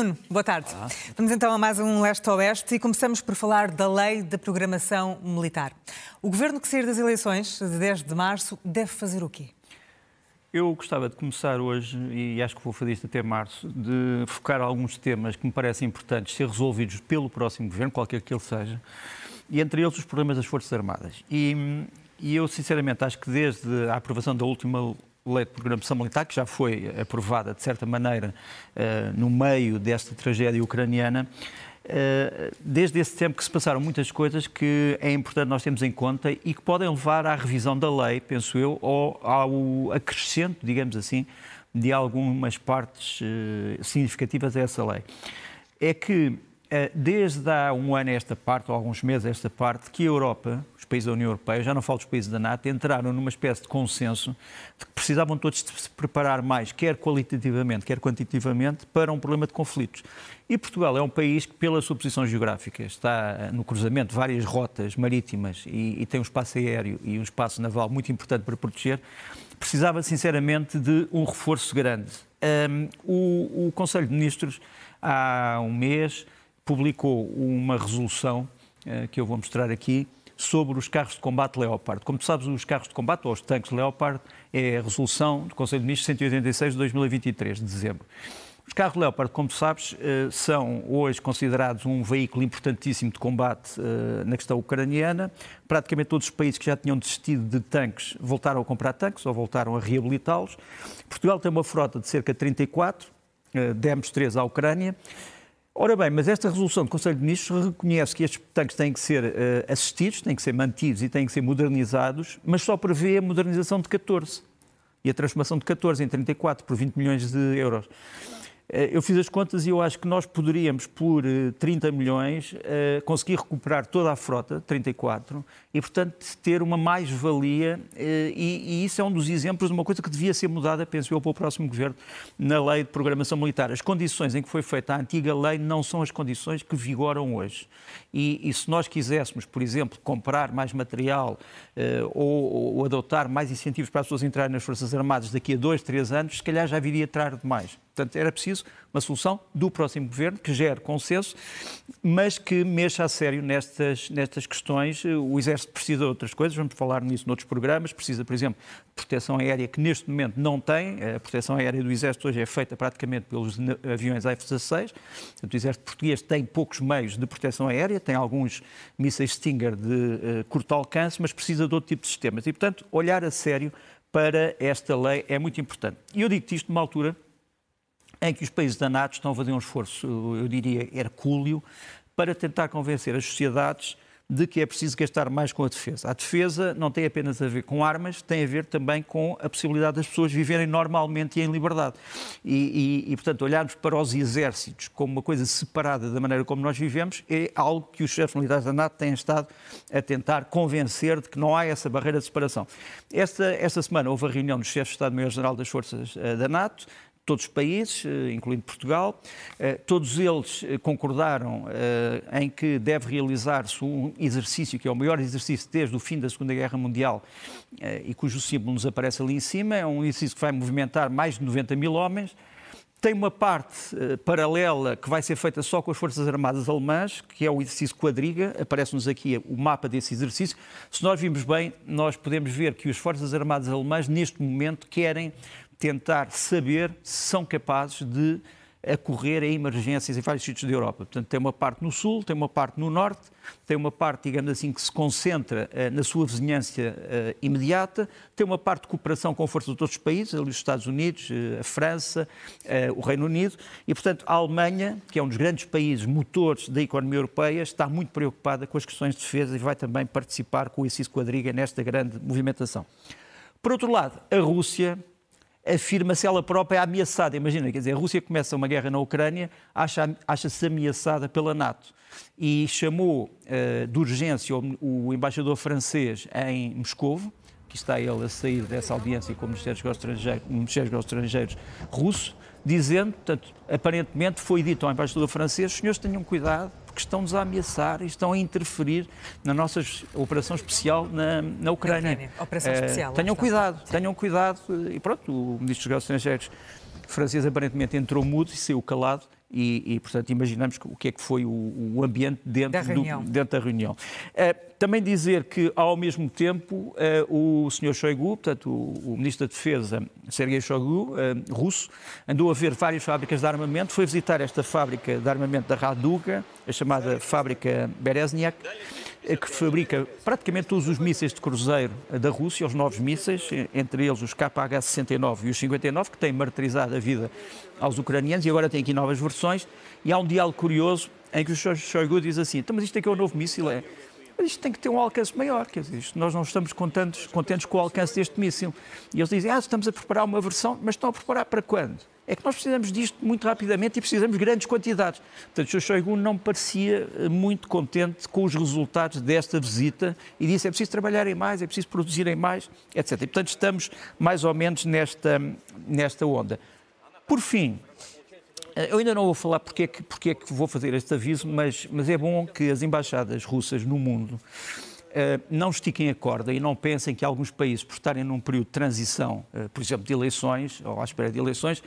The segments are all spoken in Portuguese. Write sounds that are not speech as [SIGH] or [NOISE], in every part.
Nuno, boa tarde. Olá. Vamos então a mais um Leste-Oeste e começamos por falar da Lei da Programação Militar. O governo que sair das eleições de 10 de março deve fazer o quê? Eu gostava de começar hoje, e acho que vou fazer isto até março, de focar alguns temas que me parecem importantes ser resolvidos pelo próximo governo, qualquer que ele seja, e entre eles os problemas das Forças Armadas. E, e eu, sinceramente, acho que desde a aprovação da última lei de programação militar, que já foi aprovada, de certa maneira, eh, no meio desta tragédia ucraniana, eh, desde esse tempo que se passaram muitas coisas que é importante nós termos em conta e que podem levar à revisão da lei, penso eu, ou ao acrescento, digamos assim, de algumas partes eh, significativas a essa lei. É que desde há um ano esta parte, ou alguns meses esta parte, que a Europa, países da União Europeia, já não falo dos países da NATO, entraram numa espécie de consenso de que precisavam todos de se preparar mais, quer qualitativamente, quer quantitativamente, para um problema de conflitos. E Portugal é um país que, pela sua posição geográfica, está no cruzamento de várias rotas marítimas e, e tem um espaço aéreo e um espaço naval muito importante para proteger, precisava sinceramente de um reforço grande. Um, o, o Conselho de Ministros, há um mês, publicou uma resolução uh, que eu vou mostrar aqui, sobre os carros de combate Leopard. Como tu sabes, os carros de combate, ou os tanques Leopard, é a resolução do Conselho de Ministros 186 de 2023, de dezembro. Os carros Leopard, como sabes, eh, são hoje considerados um veículo importantíssimo de combate eh, na questão ucraniana. Praticamente todos os países que já tinham desistido de tanques voltaram a comprar tanques ou voltaram a reabilitá-los. Portugal tem uma frota de cerca de 34, eh, demos 3 à Ucrânia. Ora bem, mas esta resolução do Conselho de Ministros reconhece que estes tanques têm que ser uh, assistidos, têm que ser mantidos e têm que ser modernizados, mas só prevê a modernização de 14 e a transformação de 14 em 34 por 20 milhões de euros. Eh, eu fiz as contas e eu acho que nós poderíamos, por 30 eh, milhões, eh, conseguir recuperar toda a frota, 34, e, portanto, ter uma mais-valia. E, isso é um dos exemplos de uma coisa que devia ser mudada, penso eu, para o próximo governo, na lei de programação militar. As condições em que foi feita a antiga lei não são as condições que vigoram hoje. E, e se nós quiséssemos, por exemplo, comprar mais material ou, ou adotar mais incentivos para as pessoas entrarem nas Forças Armadas daqui a dois, três anos, se calhar já viria tarde demais. Portanto, era preciso uma solução do próximo governo que gere consenso, mas que mexa a sério nestas, nestas questões. O Exército precisa de outras coisas, vamos falar nisso noutros programas. Precisa, por exemplo, de proteção aérea que neste momento não tem. A proteção aérea do Exército hoje é feita praticamente pelos aviões F-16. O Exército português tem poucos meios de proteção aérea, tem alguns mísseis Stinger de uh, curto alcance, mas precisa de outro tipo de sistemas. E, portanto, olhar a sério para esta lei é muito importante. E eu digo-te isto numa altura em que os países da NATO estão a fazer um esforço, eu diria, hercúleo, para tentar convencer as sociedades de que é preciso gastar mais com a defesa. A defesa não tem apenas a ver com armas, tem a ver também com a possibilidade das pessoas viverem normalmente e em liberdade. E, e, e, portanto, olharmos para os exércitos como uma coisa separada da maneira como nós vivemos é algo que os chefes militares da NATO têm estado a tentar convencer de que não há essa barreira de separação. Esta, esta semana houve a reunião dos chefes de Estado-Maior-General das Forças eh, da NATO, todos os países, eh, incluindo Portugal. Eh, todos eles eh, concordaram em que deve realizar-se um exercício que é o maior exercício desde o fim da Segunda Guerra Mundial e cujo símbolo nos aparece ali em cima. É um exercício que vai movimentar mais de 90 mil homens. Tem uma parte uh, paralela que vai ser feita só com as Forças Armadas Alemãs, que é o exercício quadriga. Aparece-nos aqui o mapa desse exercício. Se nós vimos bem, nós podemos ver que as Forças Armadas Alemãs, neste momento, querem tentar saber se são capazes de acorrer a emergências em vários sítios da Europa. Portanto, tem uma parte no sul, tem uma parte no norte, tem uma parte, digamos assim, que se concentra uh, na sua vizinhança uh, imediata, tem uma parte de cooperação com forças de outros países, ali os Estados Unidos, uh, a França, o Reino Unido, e, portanto, a Alemanha, que é um dos grandes países motores da economia europeia, está muito preocupada com as questões de defesa e vai também participar com o ICIS Quadriga nesta grande movimentação. Por outro lado, a Rússia afirma-se ela própria ameaçada. Imagina, quer dizer, a Rússia começa uma guerra na Ucrânia, acha-se acha ameaçada pela NATO e chamou uh, de urgência o, o, embaixador francês em Moscovo, que está ele a sair dessa audiência com o Ministério dos Estrangeiros, Estrangeiros russo, dizendo, portanto, aparentemente foi dito ao embaixador francês, senhores tenham cuidado, porque estão-nos a ameaçar e estão a interferir na nossa operação especial na, na Ucrânia. Ucrânia. Operação uh, especial. Tenham cuidado, Sim. tenham cuidado. E pronto, o Ministro dos Negócios Estrangeiros francês aparentemente entrou mudo e saiu calado e, e, portanto, imaginamos o que é que foi o, o ambiente dentro da reunião. Do, dentro da reunião. Uh, também dizer que, ao mesmo tempo, uh, o Sr. Shoigu, portanto, o, o, Ministro da Defesa, Sergei Shoigu, uh, russo, andou a ver várias fábricas de armamento, foi visitar esta fábrica de armamento da Raduga, a chamada fábrica Berezniak, que fabrica praticamente todos os mísseis de cruzeiro da Rússia, os novos mísseis, entre eles os KH-69 e os 59, que têm martirizado a vida aos ucranianos e agora tem aqui novas versões. E há um diálogo curioso em que o Shoigu diz assim: então, mas isto é que é o novo míssil? É, mas isto tem que ter um alcance maior, quer dizer, nós não estamos contentes, contentes com o alcance deste míssil. E eles dizem, ah, estamos a preparar uma versão, mas estão a preparar para quando? É que nós precisamos disto muito rapidamente e precisamos de grandes quantidades. Portanto, o Shoigu não parecia eh, muito contente com os resultados desta visita e disse é preciso trabalhar em mais, é preciso produzir em mais, etc. E, portanto, estamos mais ou menos nesta, nesta onda. Por fim, eh, eu ainda não vou falar porque é que, porque é que vou fazer este aviso, mas, mas é bom que as embaixadas russas no mundo uh, não estiquem a corda e não pensem que alguns países, por estarem num período de transição, uh, por exemplo, de eleições, ou à espera de eleições,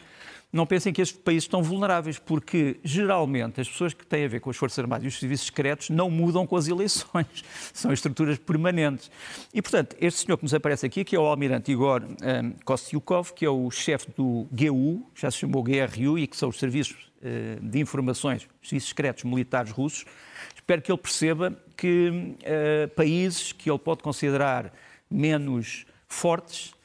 não pensem que estes países estão vulneráveis, porque geralmente as pessoas que têm a ver com as Forças Armadas e os serviços secretos não mudam com as eleições, [LAUGHS] são estruturas permanentes. E, portanto, este senhor que nos aparece aqui, que é o almirante Igor um, Kostyukov, que é o chefe do GU, já se chamou GRU, e que são os serviços uh, de informações, os serviços secretos militares russos, espero que ele perceba que uh, países que ele pode considerar menos fortes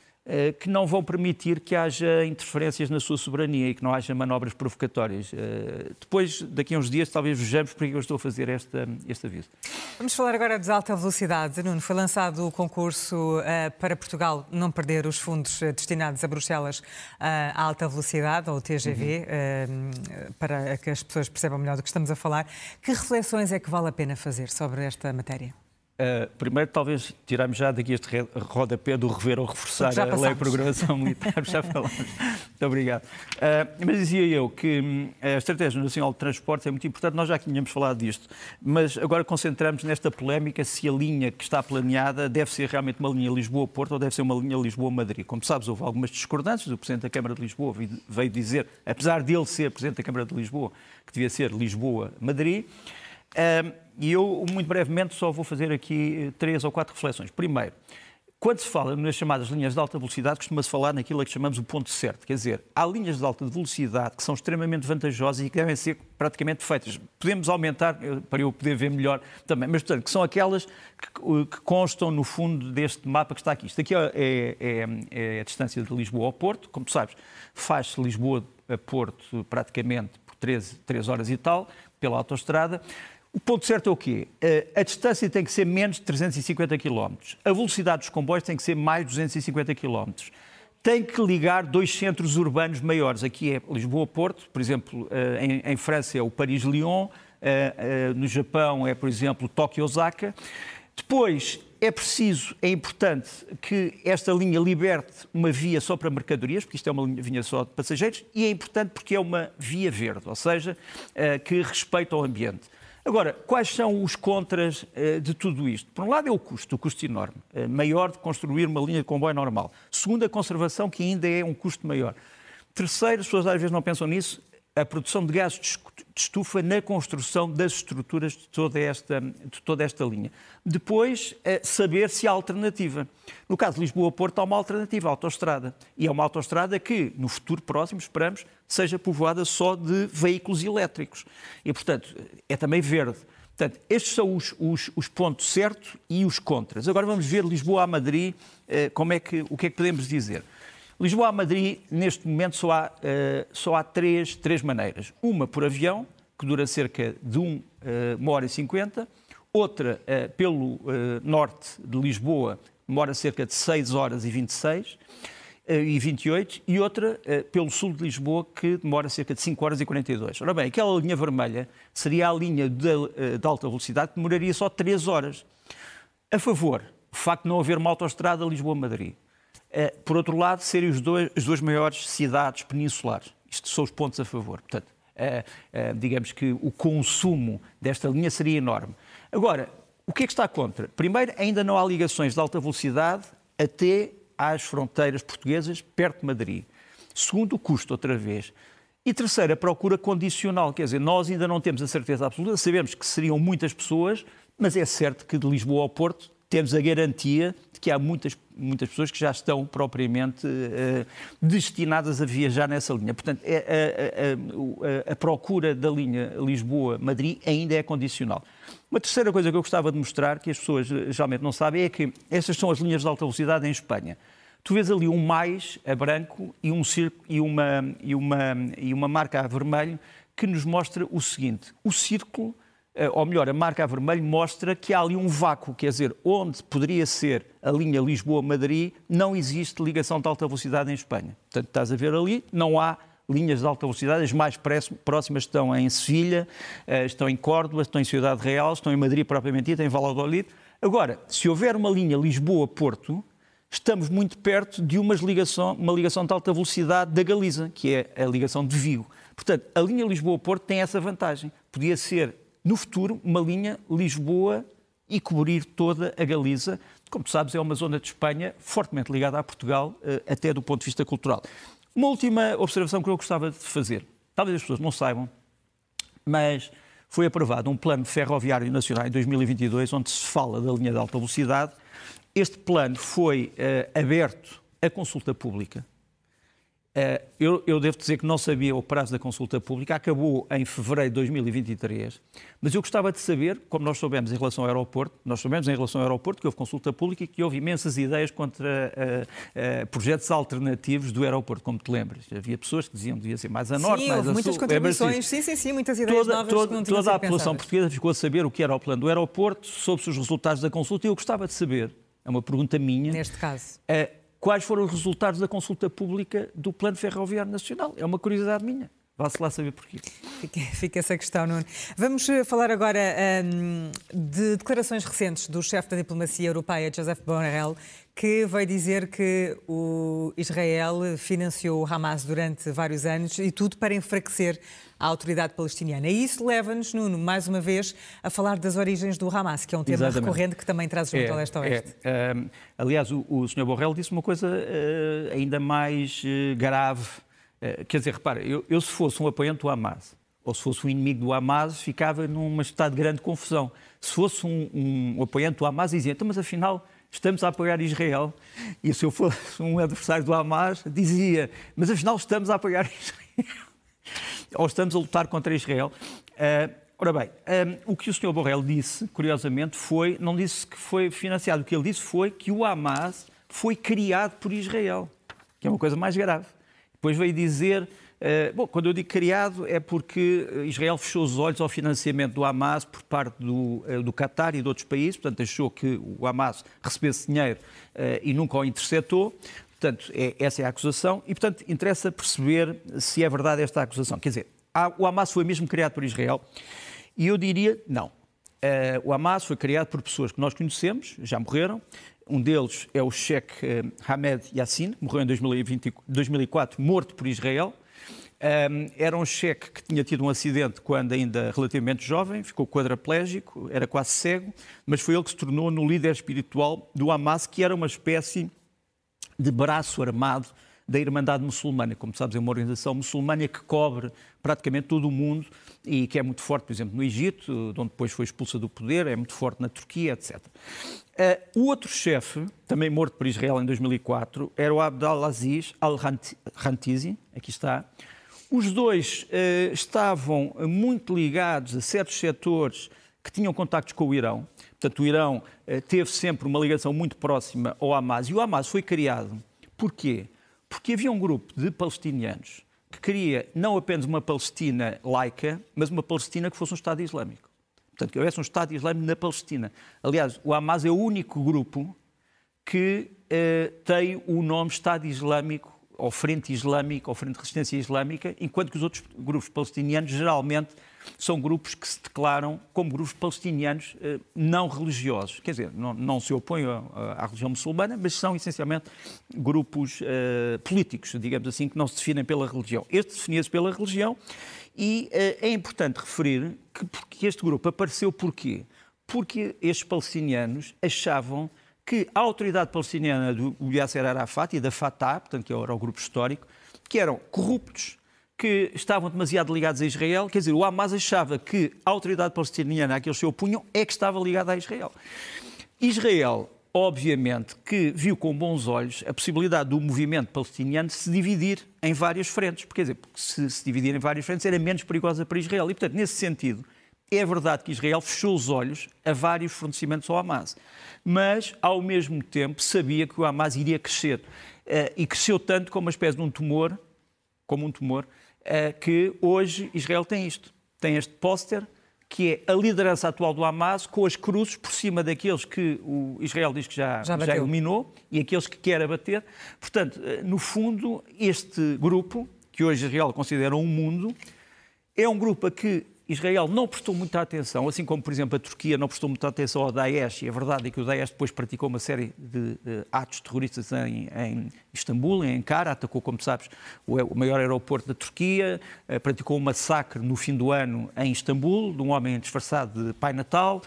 que não vão permitir que haja interferências na sua soberania e que não haja manobras provocatórias. Eh, depois, daqui a uns dias, talvez vejamos porque é eu estou a fazer esta, este aviso. Vamos falar agora de alta velocidade. Nuno, foi lançado o concurso uh, para Portugal não perder os fundos destinados a Bruxelas à alta velocidade, ou TGV, uhum. uh, para que as pessoas percebam melhor do que estamos a falar. Que reflexões é que vale a pena fazer sobre esta matéria? Uh, primeiro, talvez tirarmos já daqui este rodapé do rever ou reforçar a lei de programação [LAUGHS] militar, já falamos. Muito obrigado. Uh, mas dizia eu que hum, a Estratégia Nacional de Transportes é muito importante, nós já tínhamos falado disto, mas agora concentramos nesta polémica se a linha que está planeada deve ser realmente uma linha Lisboa-Porto ou deve ser uma linha Lisboa-Madrid. Como sabes, houve algumas discordâncias, o Presidente da Câmara de Lisboa veio dizer, apesar dele ser Presidente da Câmara de Lisboa, que devia ser Lisboa-Madrid. E eu, muito brevemente, só vou fazer aqui eh, três ou quatro reflexões. Primeiro, quando se fala nas chamadas linhas de alta velocidade, costuma-se falar naquilo que chamamos o ponto certo. Quer dizer, há linhas de alta velocidade que são extremamente vantajosas e que devem ser praticamente feitas. Podemos aumentar, eh, para eu poder ver melhor também, mas, portanto, que são aquelas que, que constam no fundo deste mapa que está aqui. Isto aqui é, é, é a distância de Lisboa ao Porto. Como tu sabes, faz-se Lisboa a Porto praticamente por 13, 3 horas e tal, pela autostrada. O ponto certo é o quê? Eh, a distância tem que ser menos de 350 km. A velocidade dos comboios tem que ser mais de 250 km. Tem que ligar dois centros urbanos maiores. Aqui é Lisboa-Porto, por exemplo, eh, em, França é o Paris-Lyon, eh, no Japão é, por exemplo, Tóquio-Osaka. Depois, é preciso, é importante que esta linha liberte uma via só para mercadorias, porque isto é uma linha só de passageiros, e é importante porque é uma via verde, ou seja, que respeita o ambiente. Agora, quais são os contras uh, de tudo isto? Por um lado é o custo, o custo enorme, uh, maior de construir uma linha de comboio normal. Segundo, a conservação, que ainda é um custo maior. Terceiro, as pessoas às vezes não pensam nisso, a produção de gases de estufa na construção das estruturas de toda esta, de toda esta linha. Depois, é saber se há alternativa. No caso de Lisboa-Porto, há uma alternativa, a autoestrada. E é uma autoestrada que, no futuro próximo, esperamos, seja povoada só de veículos elétricos. E, portanto, é também verde. Portanto, estes são os, os, os pontos certos e os contras. Agora vamos ver Lisboa a Madrid, eh, como é que, o que é que podemos dizer. Lisboa a Madrid, neste momento, só há, uh, só há três, três maneiras. Uma por avião, que dura cerca de um, uh, uma hora e cinquenta. Outra uh, pelo norte de Lisboa, demora cerca de 6 horas e 26. e 28 e outra pelo sul de Lisboa que demora cerca de 5 horas e 42. Ora bem, aquela linha vermelha seria a linha de, de alta velocidade que demoraria só 3 horas. A favor, o facto de não haver uma autoestrada Lisboa-Madrid. Por outro lado, serem os dois, as duas maiores cidades peninsulares. Isto são os pontos a favor. Portanto, digamos que o consumo desta linha seria enorme. Agora, o que é que está contra? Primeiro, ainda não há ligações de alta velocidade até às fronteiras portuguesas, perto de Madrid. Segundo, o custo, outra vez. E terceiro, a procura condicional, quer dizer, nós ainda não temos a certeza absoluta, sabemos que seriam muitas pessoas, mas é certo que de Lisboa ao Porto temos a garantia de que há muitas, muitas pessoas que já estão propriamente uh, destinadas a viajar nessa linha. Portanto, a, a, a, a procura da linha Lisboa-Madrid ainda é condicional. Uma terceira coisa que eu gostava de mostrar, que as pessoas eh, geralmente não sabem, é que estas são as linhas de alta velocidade em Espanha. Tu vês ali um mais a branco e, um círculo, e, uma, e, uma, e uma marca a vermelho que nos mostra o seguinte: o círculo ou melhor, a marca a vermelho mostra que há ali um vácuo, quer dizer, onde poderia ser a linha Lisboa-Madrid, não existe ligação de alta velocidade em Espanha. Portanto, estás a ver ali, não há linhas de alta velocidade, as mais próximas estão em Sevilha, eh, estão em Córdoba, estão em Cidade Real, estão em Madrid propriamente dita, em Valladolid. Agora, se houver uma linha Lisboa-Porto, estamos muito perto de uma ligação, uma ligação de alta velocidade da Galiza, que é a ligação de Vigo. Portanto, a linha Lisboa-Porto tem essa vantagem. Podia ser no futuro, uma linha Lisboa e cobrir toda a Galiza. Como tu sabes, é uma zona de Espanha fortemente ligada a Portugal, eh, até do ponto de vista cultural. Uma última observação que eu gostava de fazer. Talvez as pessoas não saibam, mas foi aprovado um plano ferroviário nacional em 2022, onde se fala da linha de alta velocidade. Este plano foi uh, aberto à consulta pública eu, eu, devo dizer que não sabia o prazo da consulta pública, acabou em fevereiro de 2023, mas eu gostava de saber, como nós soubemos em relação ao aeroporto, nós soubemos em relação ao aeroporto que houve consulta pública e que houve imensas ideias contra uh, uh, projetos alternativos do aeroporto, como te lembras. Havia pessoas que diziam que devia ser mais a norte, sim, mais a muitas sul. contribuições, sim, sim, sim, muitas ideias toda, novas toda, que não tinham Toda a pensadas. população portuguesa ficou a saber o que era o plano do aeroporto, soube-se os resultados da consulta e eu gostava de saber, é uma pergunta minha. Neste caso. Uh, quais foram os resultados da consulta pública do Plano Ferroviário Nacional. É uma curiosidade minha. Vá-se lá saber porquê. Fica, fica, essa questão, Nuno. Vamos eh, falar agora um, de declarações recentes do chefe da diplomacia europeia, Joseph Borrell, que veio dizer que o Israel financiou o Hamas durante vários anos e tudo para enfraquecer a autoridade palestiniana. E isso leva-nos, Nuno, mais uma vez, a falar das origens do Hamas, que é um tema Exatamente. recorrente que também traz junto é, ao leste-oeste. É, um, aliás, o, o Sr. Borrell disse uma coisa uh, ainda mais uh, grave eh, quer dizer, repara, eu, eu, se fosse um apoiante do Hamas, ou se fosse um inimigo do Hamas, ficava num estado de grande confusão. Se fosse um, um apoiante do Hamas, dizia, então, mas afinal estamos a apoiar Israel. E se eu fosse um adversário do Hamas, dizia, mas afinal estamos a apoiar [LAUGHS] Israel. ou estamos a lutar contra Israel. Uh, ora bem, um, o que o Sr. Borrell disse, curiosamente, foi, não disse que foi financiado, o que ele disse foi que o Hamas foi criado por Israel, que é uma coisa mais grave. Depois veio dizer, uh, bom, quando eu digo criado é porque Israel fechou os olhos ao financiamento do Hamas por parte do, uh, do Qatar e de outros países, portanto achou que o Hamas recebesse dinheiro uh, e nunca o interceptou. Portanto, é, essa é a acusação e, portanto, interessa perceber se é verdade esta acusação. Quer dizer, há, o Hamas foi mesmo criado por Israel e eu diria não. o Hamas foi criado por pessoas que nós conhecemos, já morreram, um deles é o eh, Hamed Yassin, morreu em 2020, 2004, morto por Israel. Um, era um cheque que tinha tido um acidente quando ainda relativamente jovem, ficou quadraplégico, era quase cego, mas foi ele que se tornou no líder espiritual do Hamas, que era uma espécie de braço armado da Irmandade Muçulmana. Como sabes, é uma organização muçulmana que cobre praticamente todo o mundo e que é muito forte, por exemplo, no Egito, de onde depois foi expulsa do poder, é muito forte na Turquia, etc. Uh, eh, o outro chefe, também morto por Israel em 2004, era o Abdelaziz al-Rantizi, aqui está. Os dois uh, estavam muito ligados a certos setores que tinham contactos com o Irão. Portanto, o Irão uh, teve sempre uma ligação muito próxima ao Hamas. E o Hamas foi criado. Porquê? Porque havia um grupo de palestinianos que queria não apenas uma Palestina laica, mas uma Palestina que fosse um Estado Islâmico. Portanto, que houvesse um Estado Islâmico na Palestina. Aliás, o Hamas é o único grupo que tem o nome Estado Islâmico ou Frente Islâmica ou Frente de Resistência Islâmica, enquanto que os outros grupos palestinianos geralmente são grupos que se declaram como grupos palestinianos eh, não religiosos. Quer dizer, não, não se opõem à, religião muçulmana, mas são essencialmente grupos uh, políticos, digamos assim, que não se definem pela religião. Este definia-se pela religião e uh, é importante referir que, que este grupo apareceu porquê? Porque estes palestinianos achavam que a autoridade palestiniana do Yasser Arafat e da Fatah, portanto, que era o grupo histórico, que eram corruptos, que estavam demasiado ligados a Israel. Quer dizer, o Hamas achava que a autoridade palestiniana a que eles se opunham é que estava ligada a Israel. Israel, obviamente, que viu com bons olhos a possibilidade do movimento palestiniano se dividir em várias frentes. Porque, quer dizer, se se dividir em várias frentes era menos perigosa para Israel. E, portanto, nesse sentido, é verdade que Israel fechou os olhos a vários fornecimentos ao Hamas. Mas, ao mesmo tempo, sabia que o Hamas iria crescer. Eh, e cresceu tanto como uma espécie de um tumor, como um tumor, é que hoje Israel tem isto. Tem este póster que é a liderança atual do Hamas com as cruzes por cima daqueles que o Israel diz que já, já, já eliminou e aqueles que quer abater. Portanto, eh, no fundo, este grupo, que hoje Israel considera um mundo, é um grupo a que Israel não prestou muita atenção, assim como, por exemplo, a Turquia não prestou muita atenção ao Daesh, e a verdade é que o Daesh depois praticou uma série de uh, atos terroristas em, em, Istambul, em Ankara, atacou, como sabes, o, o maior aeroporto da Turquia, uh, praticou um massacre no fim do ano em Istambul, de um homem disfarçado de Pai Natal.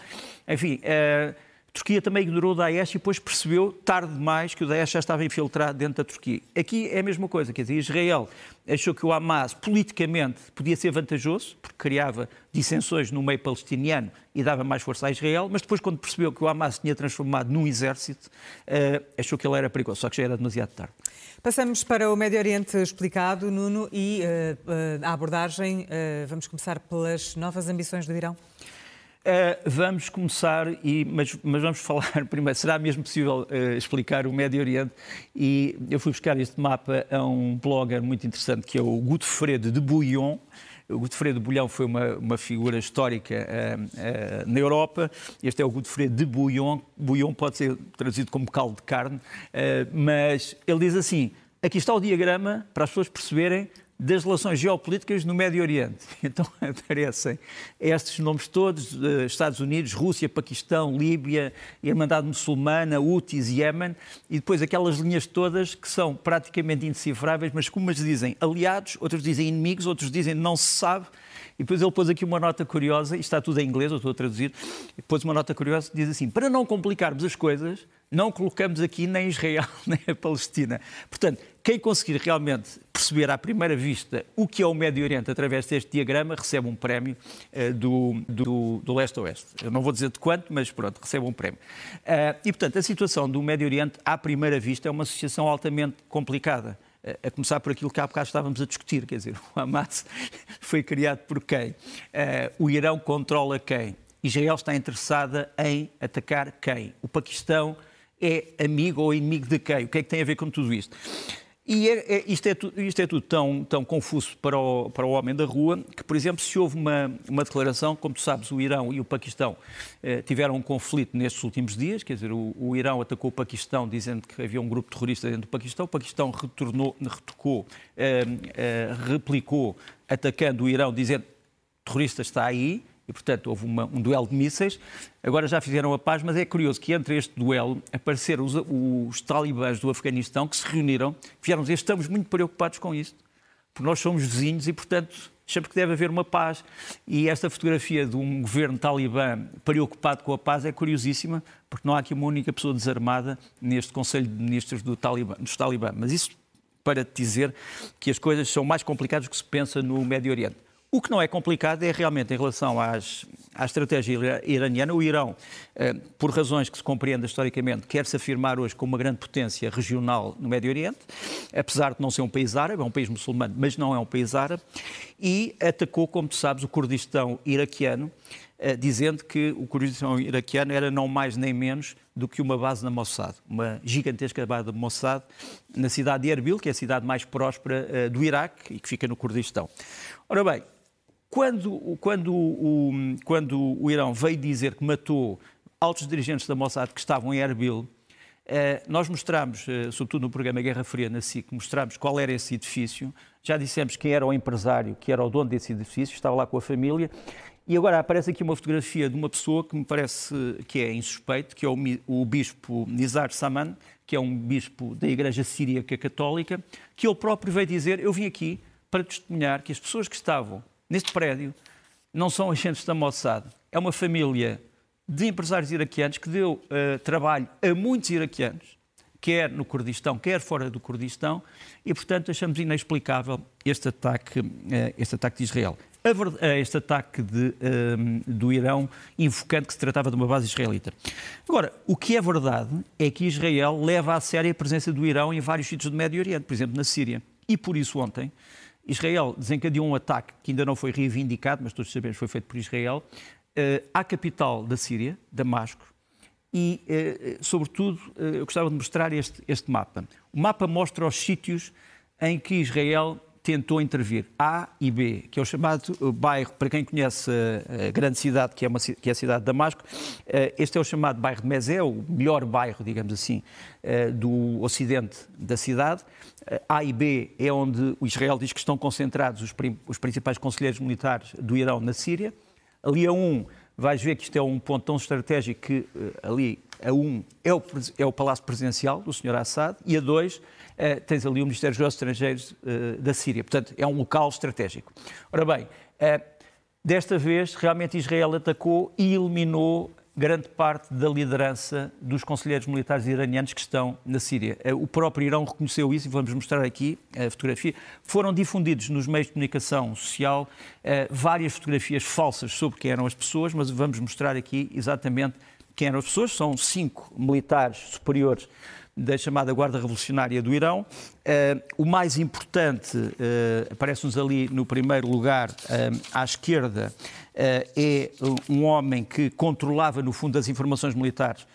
Enfim, uh, a Turquia também ignorou o Daesh e depois percebeu, tarde demais, que o Daesh já estava infiltrado dentro da Turquia. Aqui é a mesma coisa, quer dizer, Israel achou que o Hamas politicamente podia ser vantajoso, porque criava dissensões no meio palestiniano e dava mais força a Israel, mas depois, quando percebeu que o Hamas tinha transformado num exército, uh, achou que ele era perigoso, só que já era demasiado tarde. Passamos para o Médio Oriente explicado, Nuno, e uh, uh, a abordagem, vamos começar pelas novas ambições do Irão. Uh, vamos começar, e, mas, mas, vamos [LAUGHS] falar primeiro. Será mesmo possível uh, explicar o Médio Oriente? E eu fui buscar este mapa a um blogger muito interessante que é o Godefredo de Bouillon. O Godefredo de Bouillon foi uma, uma figura histórica uh, na Europa. Este é o Godefredo de Bouillon. Bouillon pode ser traduzido como caldo de carne, mas ele diz assim: aqui está o diagrama para as pessoas perceberem das relações geopolíticas no Médio Oriente. [LAUGHS] Então aparecem estes nomes todos: uh, Estados Unidos, Rússia, Paquistão, Líbia, Irmandade Muçulmana, Houthis, Iémen, e depois aquelas linhas todas que são praticamente indecifráveis, mas como umas dizem aliados, outros dizem inimigos, outros dizem não se sabe. E depois ele pôs aqui uma nota curiosa, isto está tudo em inglês, eu estou a traduzir, e pôs uma nota curiosa que diz assim: para não complicarmos as coisas, não colocamos aqui nem Israel [LAUGHS] nem a Palestina. Portanto, quem conseguir realmente perceber à primeira vista o que é o Médio Oriente através deste diagrama recebe um prémio uh, do, do, do leste-oeste. Eu não vou dizer de quanto, mas pronto, recebe um prémio. Uh, e, portanto, a situação do Médio Oriente, à primeira vista, é uma situação altamente complicada a começar por aquilo que há bocado estávamos a discutir, quer dizer, o Hamas [LAUGHS] foi criado por quem? O Irão controla quem? Israel está interessada em atacar quem? O Paquistão é amigo ou inimigo de quem? O que é que tem a ver com tudo isto? E é, é, isto, é, isto é tudo tão, tão confuso para o, para o homem da rua que, por exemplo, se houve uma, uma declaração, como tu sabes, o Irão e o Paquistão eh, tiveram um conflito nestes últimos dias, quer dizer, o, o, Irão atacou o Paquistão dizendo que havia um grupo terrorista dentro do Paquistão, o Paquistão retornou, retocou, eh, eh, replicou, atacando o Irão, dizendo terrorista está aí, e, portanto, houve uma, um duelo de mísseis. Agora já fizeram a paz, mas é curioso que entre este duelo apareceram os, os talibãs do Afeganistão que se reuniram, vieram dizer estamos muito preocupados com isto, porque nós somos vizinhos e, portanto, achamos que deve haver uma paz. E esta fotografia de um governo talibã preocupado com a paz é curiosíssima, porque não há aqui uma única pessoa desarmada neste Conselho de Ministros do talibã, dos talibã. Mas isso para dizer que as coisas são mais complicadas do que se pensa no Médio Oriente. O que não é complicado é realmente em relação às, à estratégia iraniana. O Irão, eh, por razões que se compreendem historicamente, quer se afirmar hoje como uma grande potência regional no Médio Oriente, apesar de não ser um país árabe, é um país muçulmano, mas não é um país árabe, e atacou, como tu sabes, o Kurdistão iraquiano, eh, dizendo que o Kurdistão iraquiano era não mais nem menos do que uma base da Mossad, uma gigantesca base da Mossad na cidade de Erbil, que é a cidade mais próspera eh, do Iraque e que fica no Kurdistão. Ora bem, quando, quando, o, quando o Irão veio dizer que matou altos dirigentes da Mossad que estavam em Erbil, nós mostramos, sobretudo no programa Guerra Fria na SIC, mostramos qual era esse edifício. Já dissemos quem era o empresário, que era o dono desse edifício, estava lá com a família. E agora aparece aqui uma fotografia de uma pessoa que me parece que é insuspeito, que é o, o bispo Nizar Saman, que é um bispo da Igreja Síriaca Católica, que ele próprio veio dizer: Eu vim aqui para testemunhar que as pessoas que estavam neste prédio não são agentes da Mossad. É uma família de empresários iraquianos que deu uh, trabalho a muitos iraquianos, quer no Kurdistão, quer fora do Kurdistão, e, portanto, achamos inexplicável este ataque, uh, este ataque de Israel a, a este ataque de, do Irão, invocando que se tratava de uma base israelita. Agora, o que é verdade é que Israel leva a sério a presença do Irão em vários sítios do Médio Oriente, por exemplo, na Síria. E por isso, ontem, Israel desencadeou um ataque que ainda não foi reivindicado, mas todos sabemos que foi feito por Israel, uh, à capital da Síria, Damasco. E, uh, sobretudo, uh, eu gostava de mostrar este, este mapa. O mapa mostra os sítios em que Israel tentou intervir A e B, que é o chamado eh, bairro, para quem conhece eh, a grande cidade, que é, uma, que é a cidade de Damasco, eh, este é o chamado bairro de Mezé, o melhor bairro, digamos assim, do ocidente da cidade. A e B é onde o Israel diz que estão concentrados os, os principais conselheiros militares do Irão na Síria. Ali a 1, vais ver que isto é um ponto tão estratégico que ali a 1 é o, é o palácio presidencial do Sr. Assad e a 2 uh, tens ali o Ministério dos Estrangeiros uh, da Síria. Portanto, é um local estratégico. Ora bem, uh, desta vez realmente Israel atacou e eliminou grande parte da liderança dos conselheiros militares iranianos que estão na Síria. O próprio Irão reconheceu isso e vamos mostrar aqui a fotografia. Foram difundidos nos meios de comunicação social várias fotografias falsas sobre quem eram as pessoas, mas vamos mostrar aqui exatamente quem eram as pessoas. São cinco militares superiores da chamada Guarda Revolucionária do Irão. Uh, o mais importante, uh, aparece-nos ali no primeiro lugar, uh, à esquerda, é um homem que controlava, no fundo, as informações militares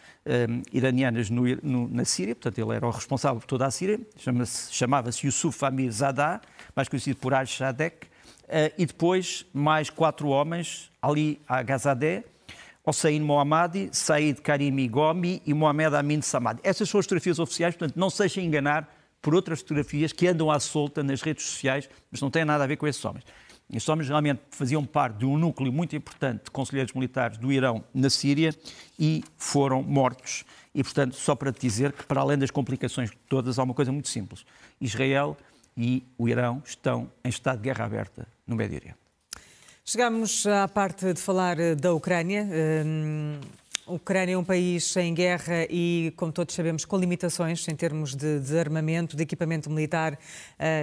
iranianas no, no, na Síria, portanto, ele era o responsável por toda a Síria, chamava-se chamava Yusuf Amir Zadar, mais conhecido por Al-Shadek, e depois mais quatro homens, Ali Agazadeh, Hossein Mohammadi, Said Karimi Gomi e Mohamed Amin Samad. Essas são as fotografias oficiais, portanto, não se deixem enganar por outras fotografias que andam à solta nas redes sociais, mas não têm nada a ver com esses homens. Esses homens realmente faziam parte de um núcleo muito importante de conselheiros militares do Irão na Síria e foram mortos. E, portanto, só para te dizer que, para além das complicações todas, há uma coisa muito simples. Israel e o Irão estão em estado de guerra aberta no Médio Oriente. Chegamos à parte de falar eh, da Ucrânia. A Ucrânia é um país em guerra e, como todos sabemos, com limitações em termos de, de armamento, de equipamento militar uh,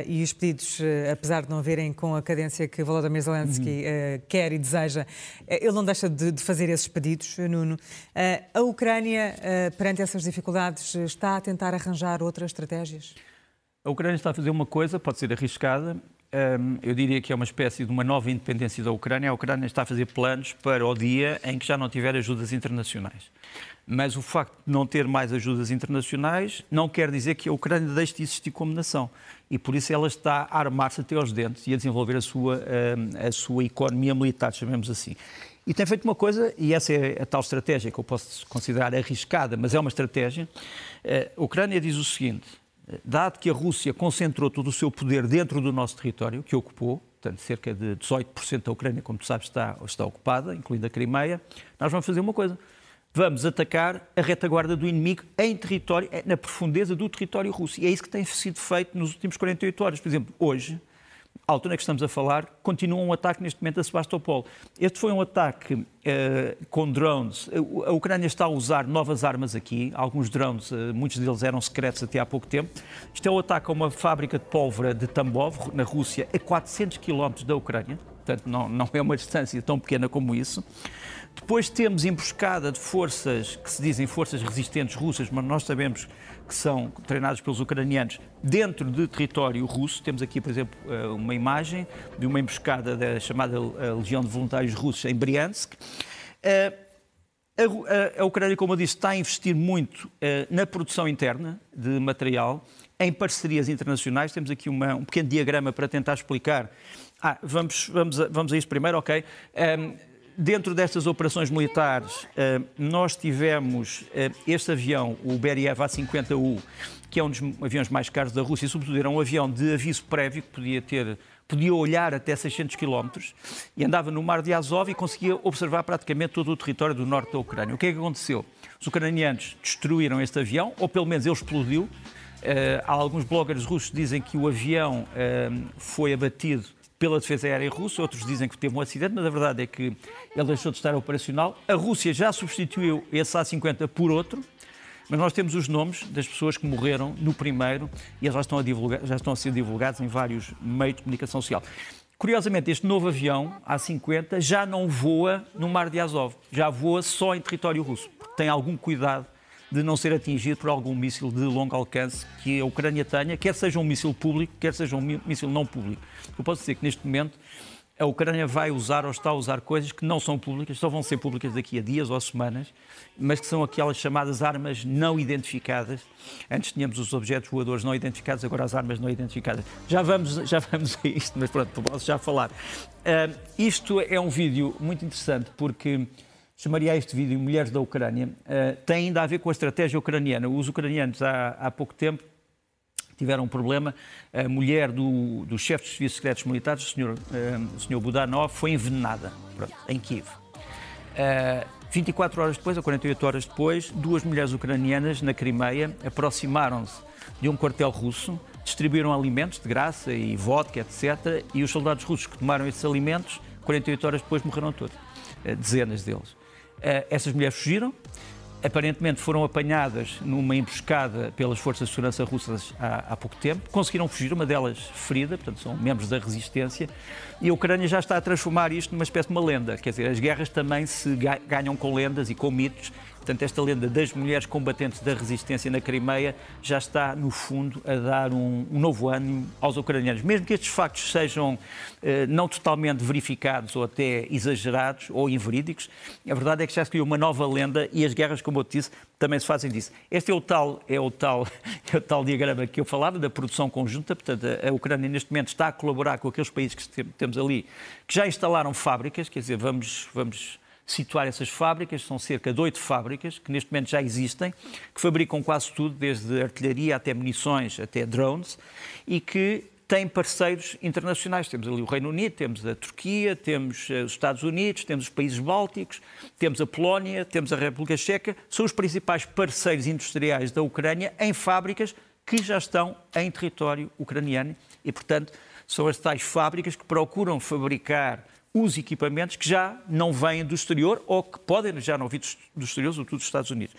e os pedidos, uh, apesar de não verem com a cadência que Volodymyr Zelensky uhum. uh, quer e deseja, ele não deixa de, de fazer esses pedidos, Nuno. a Ucrânia, perante essas dificuldades, está a tentar arranjar outras estratégias? A Ucrânia está a fazer uma coisa, pode ser arriscada, eu diria que é uma espécie de uma nova independência da Ucrânia. A Ucrânia está a fazer planos para o dia em que já não tiver ajudas internacionais. Mas o facto de não ter mais ajudas internacionais não quer dizer que a Ucrânia deixe de existir como nação. E por isso ela está a armar-se até aos dentes e a desenvolver a sua, a sua economia militar, chamemos assim. E tem feito uma coisa, e essa é a tal estratégia que eu posso considerar arriscada, mas é uma estratégia. A Ucrânia diz o seguinte: dado que a Rússia concentrou todo o seu poder dentro do nosso território, que ocupou, portanto, cerca de 18% da Ucrânia, como tu sabes, está, está ocupada, incluindo a Crimeia, nós vamos fazer uma coisa. Vamos atacar a retaguarda do inimigo em território, na profundeza do território russo. E é isso que tem sido feito nos últimos 48 horas. Por exemplo, hoje, à altura que estamos a falar, continua um ataque neste momento a Sebastopol. Este foi um ataque uh, com drones. A Ucrânia está a usar novas armas aqui, alguns drones, uh, muitos deles eram secretos até há pouco tempo. Isto é um ataque a uma fábrica de pólvora de Tambov, na Rússia, a 400 quilómetros da Ucrânia. Portanto, não, não é uma distância tão pequena como isso. Depois temos emboscada de forças que se dizem forças resistentes russas, mas nós sabemos que são treinados pelos ucranianos dentro de território russo. Temos aqui, por exemplo, eh, uma imagem de uma emboscada da chamada eh, Legião de Voluntários Russos em Briansk. Eh, a, Ucrânia, como eu disse, está a investir muito na produção interna de material, em parcerias internacionais. Temos aqui uma, um pequeno diagrama para tentar explicar. Ah, vamos, vamos, a, vamos a isso primeiro, ok. Um, dentro destas operações militares, nós tivemos este avião, o Beriev A-50U, que é um dos aviões mais caros da Rússia, sobretudo era um avião de aviso prévio que podia ter podia olhar até 600 quilómetros e andava no mar de Azov e conseguia observar praticamente todo o território do norte da Ucrânia. O que é que aconteceu? Os ucranianos destruíram este avião, ou pelo menos ele explodiu. Uh, alguns bloggers russos dizem que o avião uh, foi abatido pela defesa aérea russa, outros dizem que teve um acidente, mas a verdade é que ele deixou de estar operacional. A Rússia já substituiu esse A-50 por outro, mas nós temos os nomes das pessoas que morreram no primeiro e já estão a, divulgar, já estão a ser divulgados em vários meios de comunicação social. Curiosamente, este novo avião, A-50, já não voa no Mar de Azov, já voa só em território russo. Tem algum cuidado de não ser atingido por algum míssil de longo alcance que a Ucrânia tenha, quer seja um míssil público, quer seja um míssil não público. Eu posso dizer que neste momento a Ucrânia vai usar ou está a usar coisas que não são públicas, só vão ser públicas daqui a dias ou semanas, mas que são aquelas chamadas armas não identificadas. Antes tínhamos os objetos voadores não identificados, agora as armas não identificadas. Já vamos, já vamos a isto, mas pronto, posso já falar. Uh, isto é um vídeo muito interessante porque chamaria este vídeo Mulheres da Ucrânia. Uh, tem ainda a ver com a estratégia ucraniana. Os ucranianos há, há pouco tempo tiveram um problema. A mulher do, do chefe dos serviços secretos militares, o senhor, uh, o senhor Budanov, foi envenenada pronto, em Kiev. Uh, 24 horas depois, ou 48 horas depois, duas mulheres ucranianas na Crimeia aproximaram-se de um quartel russo, distribuíram alimentos de graça e vodka, etc. E os soldados russos que tomaram esses alimentos, 48 horas depois morreram todos, dezenas deles. Uh, essas mulheres fugiram, aparentemente foram apanhadas numa emboscada pelas forças de segurança russas há, há, pouco tempo, conseguiram fugir, uma delas ferida, portanto são membros da resistência, e a Ucrânia já está a transformar isto numa espécie de uma lenda, quer dizer, as guerras também se ganham com lendas e com mitos, Portanto, esta lenda das mulheres combatentes da resistência na Crimeia já está, no fundo, a dar um, um novo ânimo aos ucranianos. Mesmo que estes factos sejam eh, não totalmente verificados ou até exagerados ou inverídicos, a verdade é que já se criou uma nova lenda e as guerras, como eu disse, também se fazem disso. Este é o tal, é o tal, [LAUGHS] é o tal diagrama que eu falava, da produção conjunta. Portanto, a Ucrânia neste momento está a colaborar com aqueles países que temos ali, que já instalaram fábricas, quer dizer, vamos, vamos situar essas fábricas. São cerca de oito fábricas que neste momento já existem, que fabricam quase tudo, desde artilharia até munições, até drones, e que têm parceiros internacionais. Temos ali o Reino Unido, temos a Turquia, temos eh, os Estados Unidos, temos os países bálticos, temos a Polónia, temos a República Checa. São os principais parceiros industriais da Ucrânia em fábricas que já estão em território ucraniano e, portanto, são as tais fábricas que procuram fabricar os equipamentos que já não vêm do exterior ou que podem já não vir do exterior, sobretudo dos Estados Unidos.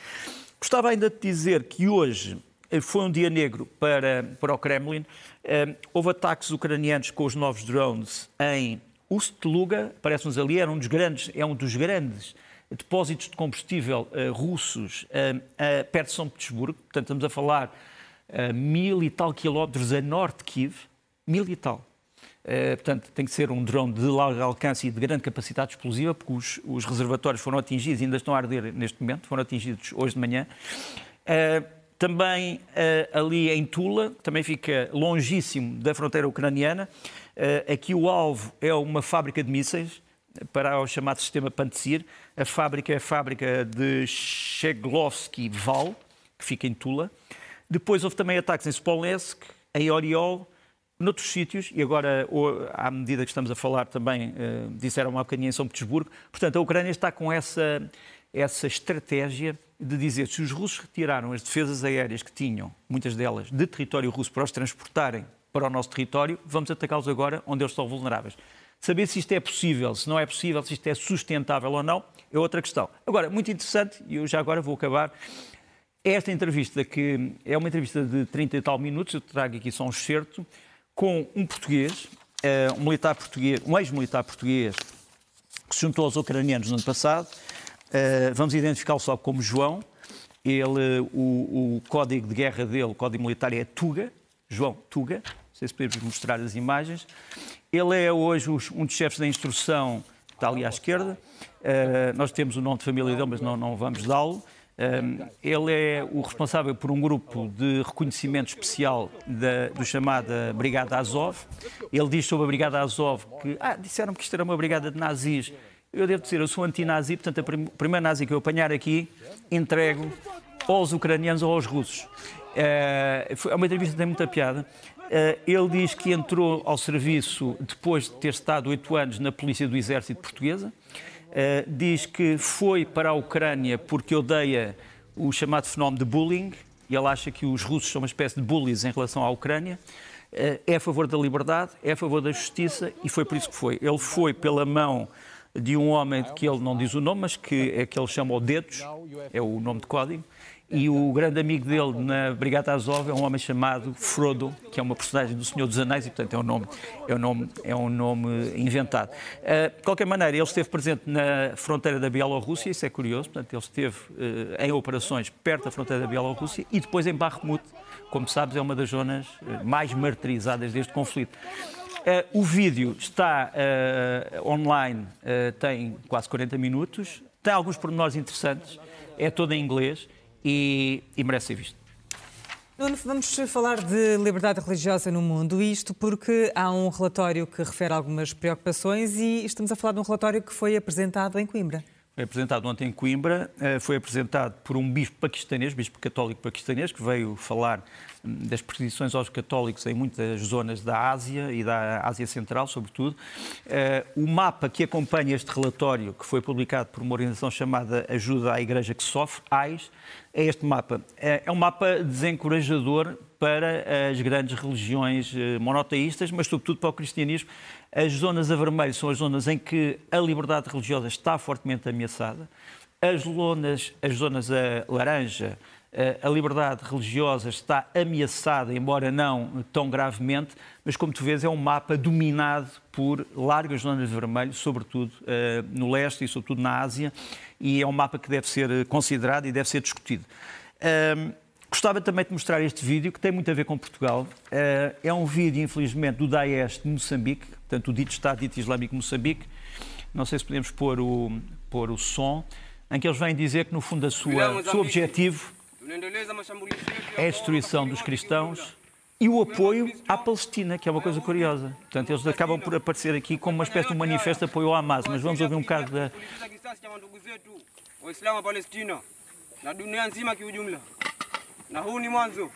Gostava ainda de dizer que hoje eh, foi um dia negro para, para o Kremlin. Eh, houve ataques ucranianos com os novos drones em Ust-Luga, parece-nos ali, era um dos grandes, é um dos grandes depósitos de combustível uh, russos uh, uh, perto de São Petersburgo. Portanto, estamos a falar mil e tal quilómetros a norte de Kiev, mil e tal. Uh, portanto, tem que ser um drone de largo alcance e de grande capacidade explosiva, porque os, os reservatórios foram atingidos, ainda estão a arder neste momento, foram atingidos hoje de manhã. Uh, também uh, ali em Tula, que também fica longíssimo da fronteira ucraniana. aqui o alvo é uma fábrica de mísseis para o chamado sistema Pantsir. A fábrica é a fábrica de Sheglovsky Val, que fica em Tula. Depois houve também ataques em Smolensk, em Oriol, noutros sítios, e agora, à medida que estamos a falar também, uh, disseram há bocadinho em São Petersburgo, portanto, a Ucrânia está com essa, essa estratégia de dizer se os russos retiraram as defesas aéreas que tinham, muitas delas, de território russo para os transportarem para o nosso território, vamos atacá-los agora onde eles estão vulneráveis. Saber se isto é possível, se não é possível, se isto é sustentável ou não, é outra questão. Agora, muito interessante, e eu já agora vou acabar, esta entrevista, que é uma entrevista de 30 e tal minutos, eu trago aqui só um excerto, com um português, eh, um militar português, um ex-militar português que se juntou aos ucranianos no ano passado. Eh, vamos identificá-lo só como João. Ele, o, o, código de guerra dele, o código militar é Tuga, João Tuga. Não sei se podemos mostrar as imagens. Ele é hoje um dos chefes da instrução, está ali à esquerda. Uh, nós temos o nome de família dele, mas não, não vamos dá-lo. Ele é o responsável por um grupo de reconhecimento especial da, do chamada Brigada Azov. Ele diz sobre a Brigada Azov que ah, disseram que isto era uma brigada de nazis. Eu devo dizer, eu sou anti-nazi, portanto, o primeiro nazi que eu apanhar aqui, entrego aos ucranianos ou aos russos. É uma entrevista que tem muita piada. Ele diz que entrou ao serviço depois de ter estado oito anos na Polícia do Exército Portuguesa. Diz que foi para a Ucrânia porque odeia o chamado fenómeno de bullying e ele acha que os russos são uma espécie de bullies em relação à Ucrânia. É a favor da liberdade, é a favor da justiça e foi por isso que foi. Ele foi pela mão de um homem que ele não diz o nome, mas que é que ele chama o Dedos, é o nome de código, e o grande amigo dele na Brigada Azov é um homem chamado Frodo, que é uma personagem do Senhor dos Anéis e, portanto, é um nome, é um nome, é um nome inventado. Uh, de qualquer maneira, ele esteve presente na fronteira da Bielorrússia, isso é curioso, portanto, ele esteve uh, em operações perto da fronteira da Bielorrússia e depois em Bakhmut, como sabes, é uma das zonas uh, mais martirizadas deste conflito. O vídeo está online, tem quase 40 minutos, tem alguns pormenores interessantes, é todo em inglês e, e merece ser visto. Vamos falar de liberdade religiosa no mundo, isto porque há um relatório que refere algumas preocupações e estamos a falar de um relatório que foi apresentado em Coimbra. Apresentado ontem em Coimbra, eh, foi apresentado por um bispo paquistanês, bispo católico paquistanês, que veio falar hum, das perseguições aos católicos em muitas zonas da Ásia e da Ásia Central, sobretudo. Eh, o mapa que acompanha este relatório, que foi publicado por uma organização chamada Ajuda à Igreja que Sofre, AIS, é este mapa. É, é um mapa desencorajador para as grandes religiões eh, monoteístas, mas sobretudo para o cristianismo. As zonas a vermelho são as zonas em que a liberdade religiosa está fortemente ameaçada. As zonas, as zonas a laranja, a liberdade religiosa está ameaçada, embora não tão gravemente, mas como tu vês é um mapa dominado por largas zonas de vermelho, sobretudo uh, no leste e sobretudo na Ásia, e é um mapa que deve ser considerado e deve ser discutido. Uh, gostava também de mostrar este vídeo, que tem muito a ver com Portugal. Uh, é um vídeo, infelizmente, do Daesh de Moçambique, portanto, o dito Estado dito Islâmico de Moçambique. Não sei se podemos pôr o, pôr o som, em que eles vêm dizer que, no fundo, o seu objetivo a destruição dos cristãos e o apoio à Palestina, que é uma coisa curiosa. Portanto, eles acabam por aparecer aqui como uma espécie de manifesto de apoio ao Hamas, mas vamos ouvir um bocado da... Waislamu wa Palestina na dunia nzima kiujumla, na huu ni mwanzo,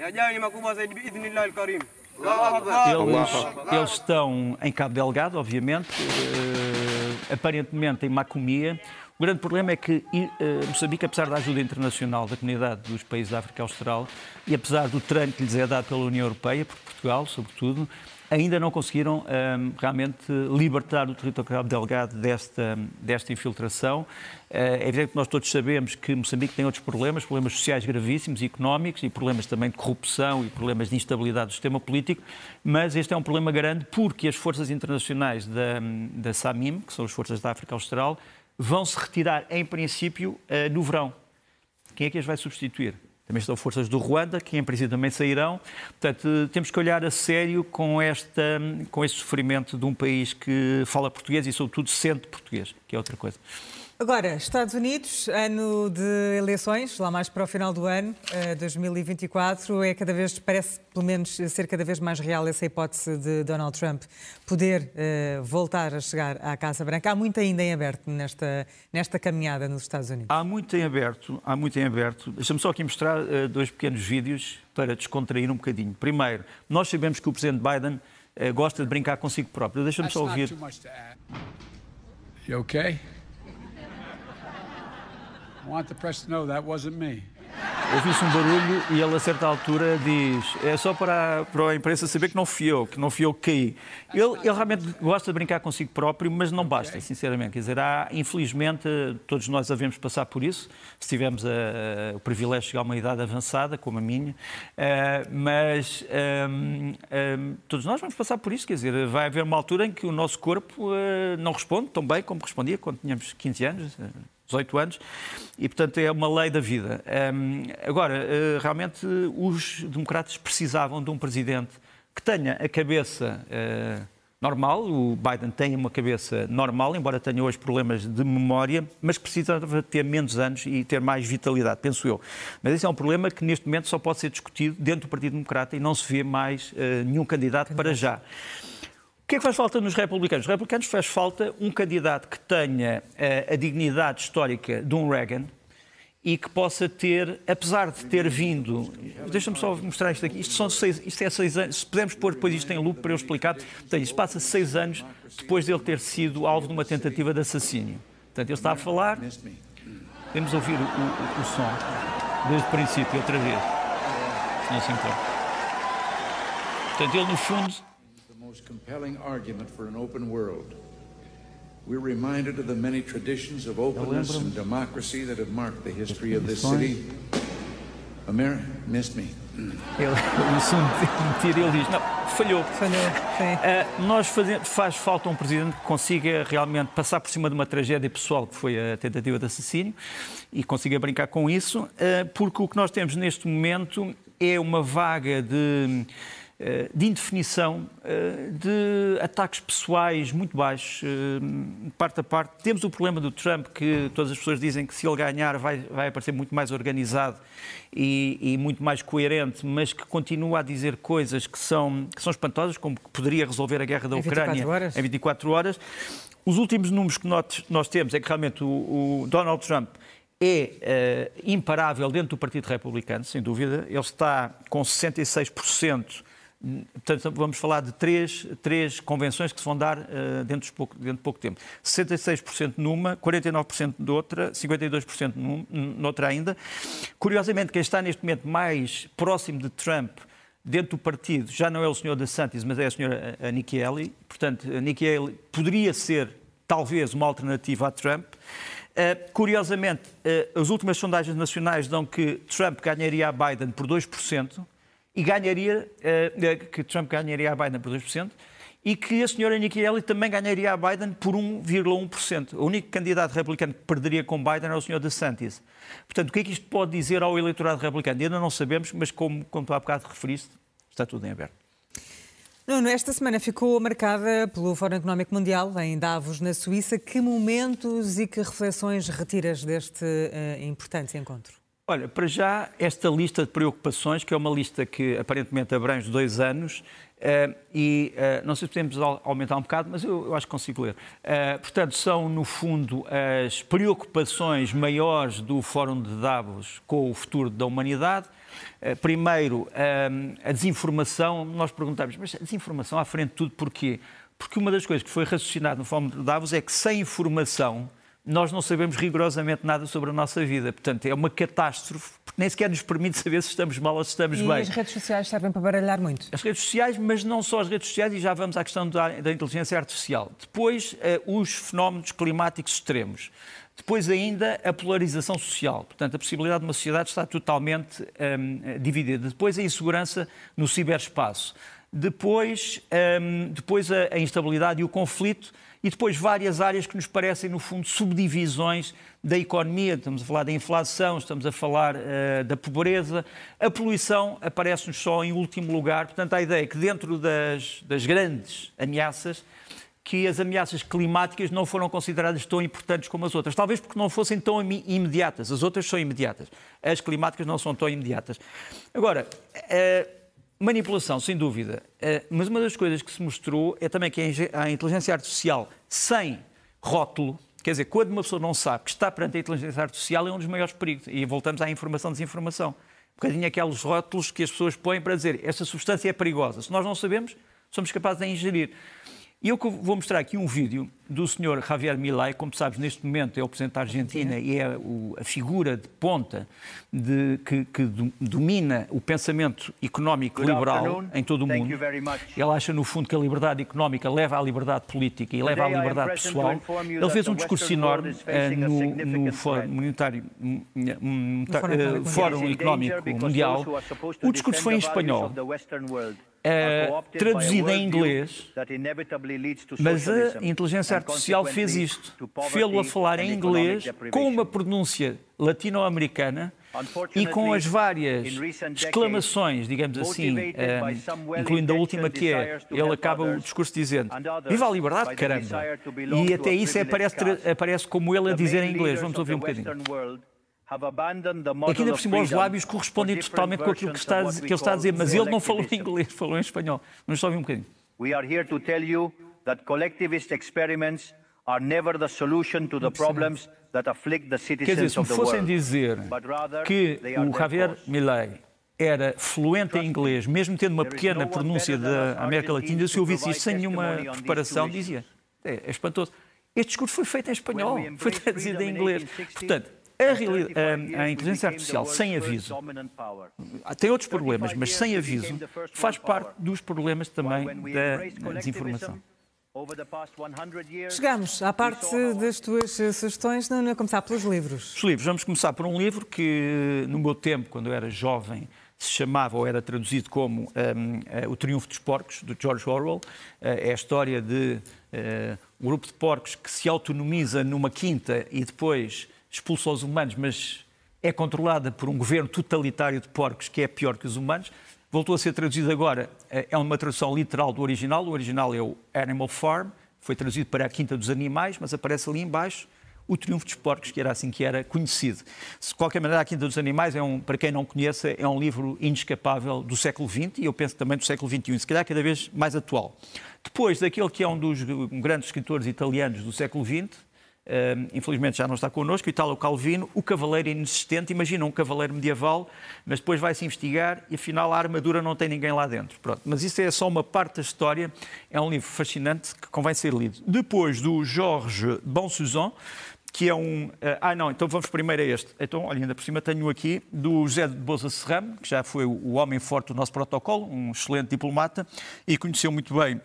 yajayo ni makubwa zaidi biidhnillah alkarim. Eles, eles, estão em Cabo Delgado, obviamente, uh, aparentemente em Macomia. O grande problema é que uh, Moçambique, apesar da ajuda internacional da comunidade dos países da África Austral e apesar do treino que lhes é dado pela União Europeia, por Portugal, sobretudo, ainda não conseguiram um, realmente libertar o território Delgado desta, desta infiltração. Uh, é evidente que nós todos sabemos que Moçambique tem outros problemas, problemas sociais gravíssimos, económicos e problemas também de corrupção e problemas de instabilidade do sistema político, mas este é um problema grande porque as forças internacionais da, da SAMIM, que são as forças da África Austral, vão se retirar, em princípio, eh, no verão. Quem é que as vai substituir? Também estão forças do Ruanda, que em princípio também sairão. Portanto, temos que olhar a sério com, esta, com este sofrimento de um país que fala português e, sobretudo, sente português, que é outra coisa. Agora, Estados Unidos, ano de eleições, lá mais para o final do ano, 2024, eh, é cada vez, parece pelo menos ser cada vez mais real essa hipótese de Donald Trump poder uh, voltar a chegar à Casa Branca. Há muito ainda em aberto nesta, nesta caminhada nos Estados Unidos. Há muito em aberto, há muito em aberto. Deixa-me só aqui mostrar uh, dois pequenos vídeos para descontrair um bocadinho. Primeiro, nós sabemos que o Presidente Biden uh, gosta de brincar consigo próprio. Deixa-me só ouvir. You okay? I want the press to know that wasn't me. Ouvi-se um barulho e ele, a certa altura, diz: é só para a, para a imprensa saber que não fui eu, que não fui eu que caí. Ele, ele realmente gosta de brincar consigo próprio, mas não basta, sinceramente. Quer dizer, há, infelizmente, todos nós devemos passar por isso, se tivermos a, a, o privilégio de chegar a uma idade avançada, como a minha, uh, mas um, um, todos nós vamos passar por isso. Quer dizer, vai haver uma altura em que o nosso corpo uh, não responde tão bem como respondia quando tínhamos 15 anos. Uh, 18 anos, e portanto é uma lei da vida. Agora, uh, realmente os democratas precisavam de um presidente que tenha a cabeça uh, normal, o Biden tem uma cabeça normal, embora tenha hoje problemas de memória, mas precisava ter menos anos e ter mais vitalidade, penso eu. Mas esse é um problema que neste momento só pode ser discutido dentro do Partido Democrata e não se vê mais uh, nenhum candidato para já. O que é que faz falta nos republicanos? Os republicanos faz falta um candidato que tenha uh, a dignidade histórica de um Reagan e que possa ter, apesar de ter vindo. Deixa-me só mostrar isto aqui. Isto, são seis, isto é seis anos. Se pudermos pôr depois isto em loop para eu explicar. Portanto, isto passa seis anos depois dele ter sido alvo de uma tentativa de assassínio. Portanto, ele está a falar. Podemos ouvir o, o, o som desde o princípio, outra vez. Se não se importa. Portanto, ele, no fundo, most compelling argument for an open world. We're reminded of the many traditions of openness and democracy that have marked the history of this city. America missed me. Ele, [LAUGHS] no fundo, ele diz: Não, falhou. Falhou. Uh, nós fazemos, faz falta um presidente que consiga realmente passar por cima de uma tragédia pessoal que foi a tentativa de assassínio e consiga brincar com isso, uh, porque o que nós temos neste momento é uma vaga de de indefinição, eh, de ataques pessoais muito baixos, eh, parte a parte. Temos o problema do Trump, que todas as pessoas dizem que se ele ganhar vai, vai aparecer muito mais organizado e, e, muito mais coerente, mas que continua a dizer coisas que são, que são espantosas, como que poderia resolver a guerra da Ucrânia em 24 horas. Os últimos números que nós, nós temos é que realmente o, o Donald Trump é uh, imparável dentro do Partido Republicano, sem dúvida. Ele está com 66% Portanto, vamos falar de três, três convenções que se vão dar uh, dentro, de pouco, dentro de pouco tempo. 66% numa, 49% de outra, 52% num, noutra ainda. Curiosamente, quem está neste momento mais próximo de Trump dentro do partido já não é o senhor DeSantis, mas é a senhora Nikki Haley. Portanto, Nikki Haley poderia ser, talvez, uma alternativa a Trump. Uh, curiosamente, uh, as últimas sondagens nacionais dão que Trump ganharia a Biden por 2% e ganharia, uh, que Trump ganharia a Biden por 2%, e que a senhora Nikki Haley também ganharia a Biden por 1,1%. O único candidato republicano que perderia com Biden é o senhor DeSantis. Portanto, o que é que isto pode dizer ao eleitorado republicano? Ainda não sabemos, mas como, como tu há bocado referiste, está tudo em aberto. Nuno, esta semana ficou marcada pelo Fórum Económico Mundial em Davos, na Suíça. Que momentos e que reflexões retiras deste uh, importante encontro? Olha, para já, esta lista de preocupações, que é uma lista que aparentemente abrange dois anos, uh, e uh, não sei se podemos aumentar um bocado, mas eu, eu acho que consigo ler. Uh, portanto, são, no fundo, as preocupações maiores do Fórum de Davos com o futuro da humanidade. primeiro, a desinformação. Nós perguntamos, mas a desinformação à frente de tudo porquê? Porque uma das coisas que foi raciocinado no Fórum de Davos é que sem informação nós não sabemos rigorosamente nada sobre a nossa vida. Portanto, é uma catástrofe, porque nem sequer nos permite saber se estamos mal ou se estamos e bem. E as redes sociais servem para baralhar muito? As redes sociais, mas não só as redes sociais, e já vamos à questão da, da inteligência artificial. Depois, eh, os fenómenos climáticos extremos. Depois ainda a polarização social, portanto a possibilidade de uma sociedade estar totalmente um, dividida. Depois a insegurança no ciberespaço. Depois, um, depois a, a instabilidade e o conflito e depois várias áreas que nos parecem, no fundo, subdivisões da economia. Estamos a falar da inflação, estamos a falar uh, da pobreza. A poluição aparece-nos só em último lugar. Portanto, a ideia é que dentro das, das grandes ameaças, que as ameaças climáticas não foram consideradas tão importantes como as outras. Talvez porque não fossem tão imediatas. As outras são imediatas. As climáticas não são tão imediatas. Agora, uh, Manipulação, sem dúvida. Eh, mas uma das coisas que se mostrou é também que a inteligência artificial sem rótulo, quer dizer, quando uma pessoa não sabe que está perante a inteligência artificial, é um dos maiores perigos. E voltamos à informação-desinformação. Um bocadinho aqueles rótulos que as pessoas põem para dizer esta substância é perigosa. Se nós não sabemos, somos capazes de ingerir. E eu vou mostrar aqui um vídeo do senhor Javier Milei, como sabes, neste momento é o Presidente da Argentina e é o, a figura de ponta de, que, que, domina o pensamento económico liberal em todo o mundo. Ele acha, no fundo, que a liberdade económica leva à liberdade política e leva à liberdade pessoal. Ele fez um discurso enorme uh, no, no Fórum Monetário, um, uh, Fórum Económico Mundial. O discurso foi em espanhol uh, traduzida em inglês, mas a inteligência artificial fez isto. Fê-lo a falar em inglês com uma pronúncia latino-americana e com as várias exclamações, digamos assim, uh, incluindo a última que é, ele acaba o discurso dizendo Viva a liberdade, caramba! E até isso aparece, aparece como ele a dizer em inglês. Vamos ouvir um bocadinho. Aqui ainda por cima os lábios correspondem totalmente com aquilo que, está, que ele está a dizer, mas ele não falou em inglês, [LAUGHS] falou em espanhol. Vamos só ouvir um bocadinho. we are here to tell you that collectivist experiments are never the solution to the problems that afflict the Quer dizer, citizens se me fossem dizer que o Javier. Milei era fluente em inglês, mesmo tendo uma pequena pronúncia da América Latina, se ouvisse isto sem nenhuma preparação, dizia, é, é espantoso. Este discurso foi feito em espanhol, [LAUGHS] foi traduzido em inglês. 1860, Portanto, a, reali- 35 a- a inteligência artificial sem aviso tem outros problemas, 35 mas sem aviso faz parte dos problemas também da desinformação. collectivism, over the past 100 years, Chegamos à parte das tuas sugestões, não, a começar pelos livros. Os livros, vamos começar por um livro que, no meu tempo, quando eu era jovem, se chamava ou era traduzido como hum, eh, O Triunfo dos Porcos, do George Orwell. Eh, é a história de eh, um grupo de porcos que se autonomiza numa quinta e depois expulsa os humanos, mas é controlada por um governo totalitário de porcos que é pior que os humanos. Voltou a ser traduzido agora, eh, é uma tradução literal do original. O original é o Animal Farm, foi traduzido para a Quinta dos Animais, mas aparece ali embaixo o Triunfo dos Porcos, que era assim que era conhecido. De qualquer maneira, A Quinta dos Animais, é um, para quem não conheça, é um livro inescapável do século XX e eu penso também do século XXI, se calhar cada vez mais atual. Depois daquele que é um dos grandes escritores italianos do século XX, Uh, infelizmente já não está connosco, Italo Calvino, o cavaleiro inexistente. Imagina um cavaleiro medieval, mas depois vai-se investigar e afinal a armadura não tem ninguém lá dentro. Pronto. Mas isso é só uma parte da história. É um livro fascinante que convém ser lido. Depois do Jorge Bonsuzon, que é um. eh, ah, não, então vamos primeiro a este. Então, olha, ainda por cima tenho aqui do José de Boza Serramo, que já foi o homem forte do nosso protocolo, um excelente diplomata e conheceu muito bem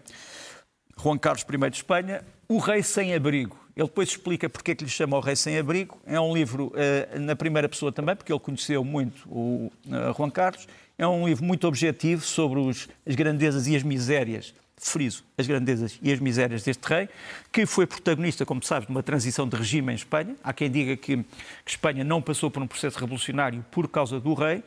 Juan Carlos I de Espanha, O Rei Sem Abrigo. Ele depois explica porque é que lhe chama O Rei Sem Abrigo. É um livro eh, na primeira pessoa também, porque ele conheceu muito o eh, Juan Carlos. É um livro muito objetivo sobre os- as grandezas e as misérias, friso, as grandezas e as misérias deste rei, que foi protagonista, como sabes, de uma transição de regime em Espanha. Há quem diga que, que Espanha não passou por um processo revolucionário por causa do rei,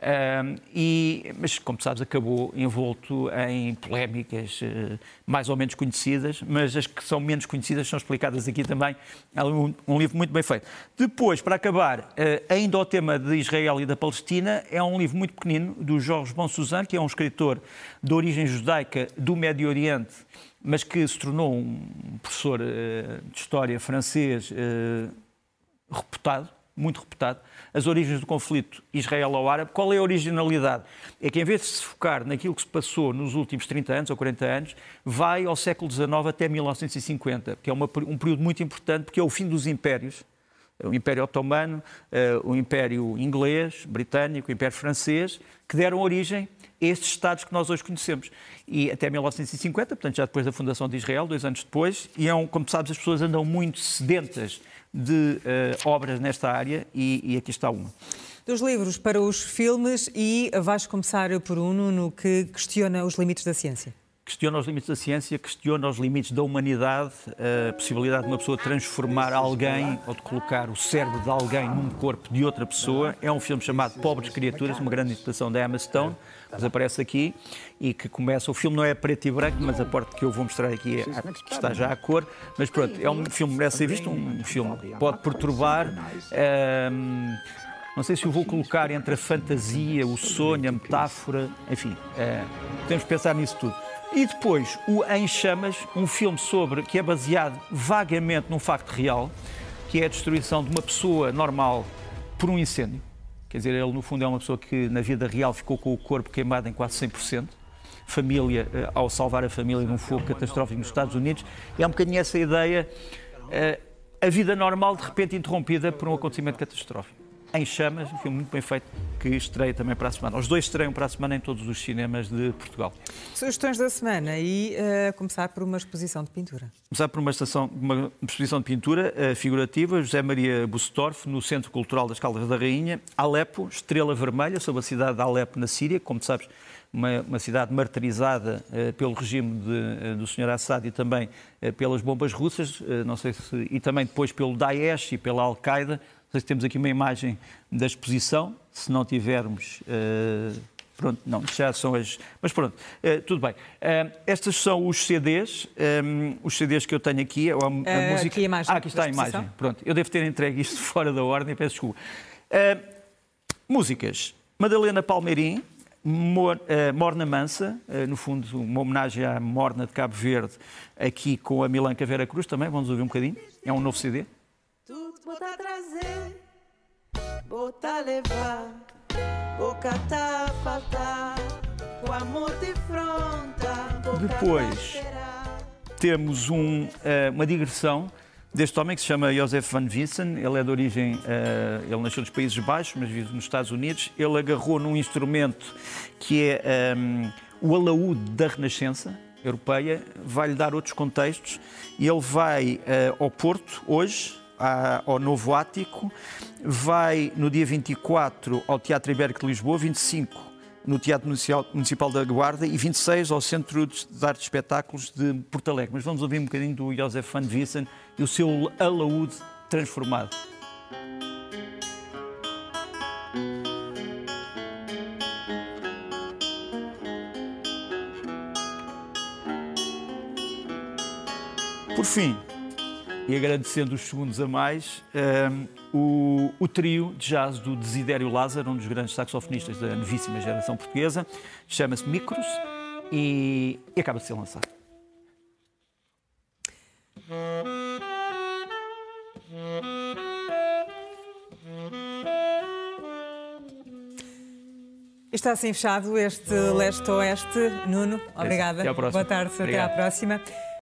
ahm, e, mas, como sabes, acabou envolto em polémicas eh, mais ou menos conhecidas, mas as que são menos conhecidas são explicadas aqui também. É um, um livro muito bem feito. Depois, para acabar, eh, ainda o tema de Israel e da Palestina, é um livro muito pequenino do Jorge Bonsuzan, que é um escritor de origem judaica do Médio Oriente, mas que se tornou um professor eh, de história francês eh, reputado, muito reputado, as origens do conflito israelo-árabe. Qual é a originalidade? É que em vez de se focar naquilo que se passou nos últimos 30 anos ou 40 anos, vai ao século XIX até 1950, que é uma- um período muito importante, porque é o fim dos impérios. O Império Otomano, eh, o Império Inglês, Britânico, o Império Francês, que deram origem estes Estados que nós hoje conhecemos. E até 1950, portanto, já depois da fundação de Israel, dois anos depois, e é um, como sabes, as pessoas andam muito sedentas de eh, obras nesta área, e, e aqui está uma. Dos livros para os filmes e vais começar por um no que questiona os limites da ciência. Questiona os limites da ciência, questiona os limites da humanidade, a possibilidade de uma pessoa transformar alguém ou de colocar o cérebro de alguém num corpo de outra pessoa. É um filme chamado Pobres Criaturas, uma grande interpretação da Emma Stone, que aparece aqui e que começa. O filme não é preto e branco, mas a parte que eu vou mostrar aqui é- está já a cor. Mas pronto, é um filme que merece ser visto, um filme que pode perturbar. Ahm, não sei se o vou colocar entre a fantasia, o sonho, a metáfora, enfim, eh, podemos pensar nisso tudo. E depois, o Em Chamas, um filme sobre que é baseado vagamente num facto real, que é a destruição de uma pessoa normal por um incêndio. Quer dizer, ele no fundo é uma pessoa que na vida real ficou com o corpo queimado em quase 100%. Família, eh, ao salvar a família de um fogo catastrófico nos Estados Unidos, é um bocadinho essa ideia, eh, a vida normal de repente interrompida por um acontecimento catastrófico. Em Chamas, um filme muito bem feito, que estreia também para a semana. Os dois estreiam para a semana em todos os cinemas de Portugal. Sugestões da semana e eh, começar por uma exposição de pintura. Começar por uma, estação, uma exposição de pintura eh, figurativa, José Maria Bustorff, no Centro Cultural das Caldas da Rainha, Alepo, Estrela Vermelha, sobre a cidade de Alepo, na Síria, como sabes, uma, uma cidade martirizada eh, pelo regime de, eh, do Sr. Assad e também eh, pelas bombas russas, não sei se, e também depois pelo Daesh e pela Al-Qaeda. Não sei se temos aqui uma imagem da exposição, se não tivermos. eh, Pronto, não, já são as. Mas pronto, eh, tudo bem. Eh, estas são os CDs, eh, os CDs que eu tenho aqui. A, a Eh, música... aqui a imagem Ah, aqui está a imagem. Pronto, eu devo ter entregue isto [LAUGHS] fora da ordem, peço desculpa. Músicas. Madalena Palmeirim, Morna Mansa, no fundo, uma homenagem à Morna de Cabo Verde, aqui com a Milanca Vera Cruz também. Vamos ouvir um bocadinho. É um novo CD. Tudo botar trazer, botar levar, boca tá faltar, o amor de fronta. Depois temos um, uma digressão deste homem que se chama Joseph Van Vissen. Ele é de origem, uh, ele nasceu nos Países Baixos, mas vive nos Estados Unidos. Ele agarrou num instrumento que é um, ehm, o alaúde da Renascença europeia, vai-lhe dar outros contextos e ele vai uh, ao Porto hoje, à, ao Novo Ático, vai no dia 24 ao Teatro Ibérico de Lisboa, 25 no Teatro Municipal da Guarda e 26 ao Centro de Arte de Espetáculos de Porto Alegre. Mas vamos ouvir um bocadinho do Josef van Vissen e o seu alaúde transformado. Por fim, e agradecendo os segundos a mais, um, ehm, o, o, trio de jazz do Desidério Lázaro, um dos grandes saxofonistas da novíssima geração portuguesa, chama-se Micros e, e acaba de ser lançado. Está assim fechado este leste-oeste. Nuno, obrigada. Boa tarde, Obrigado. até à próxima.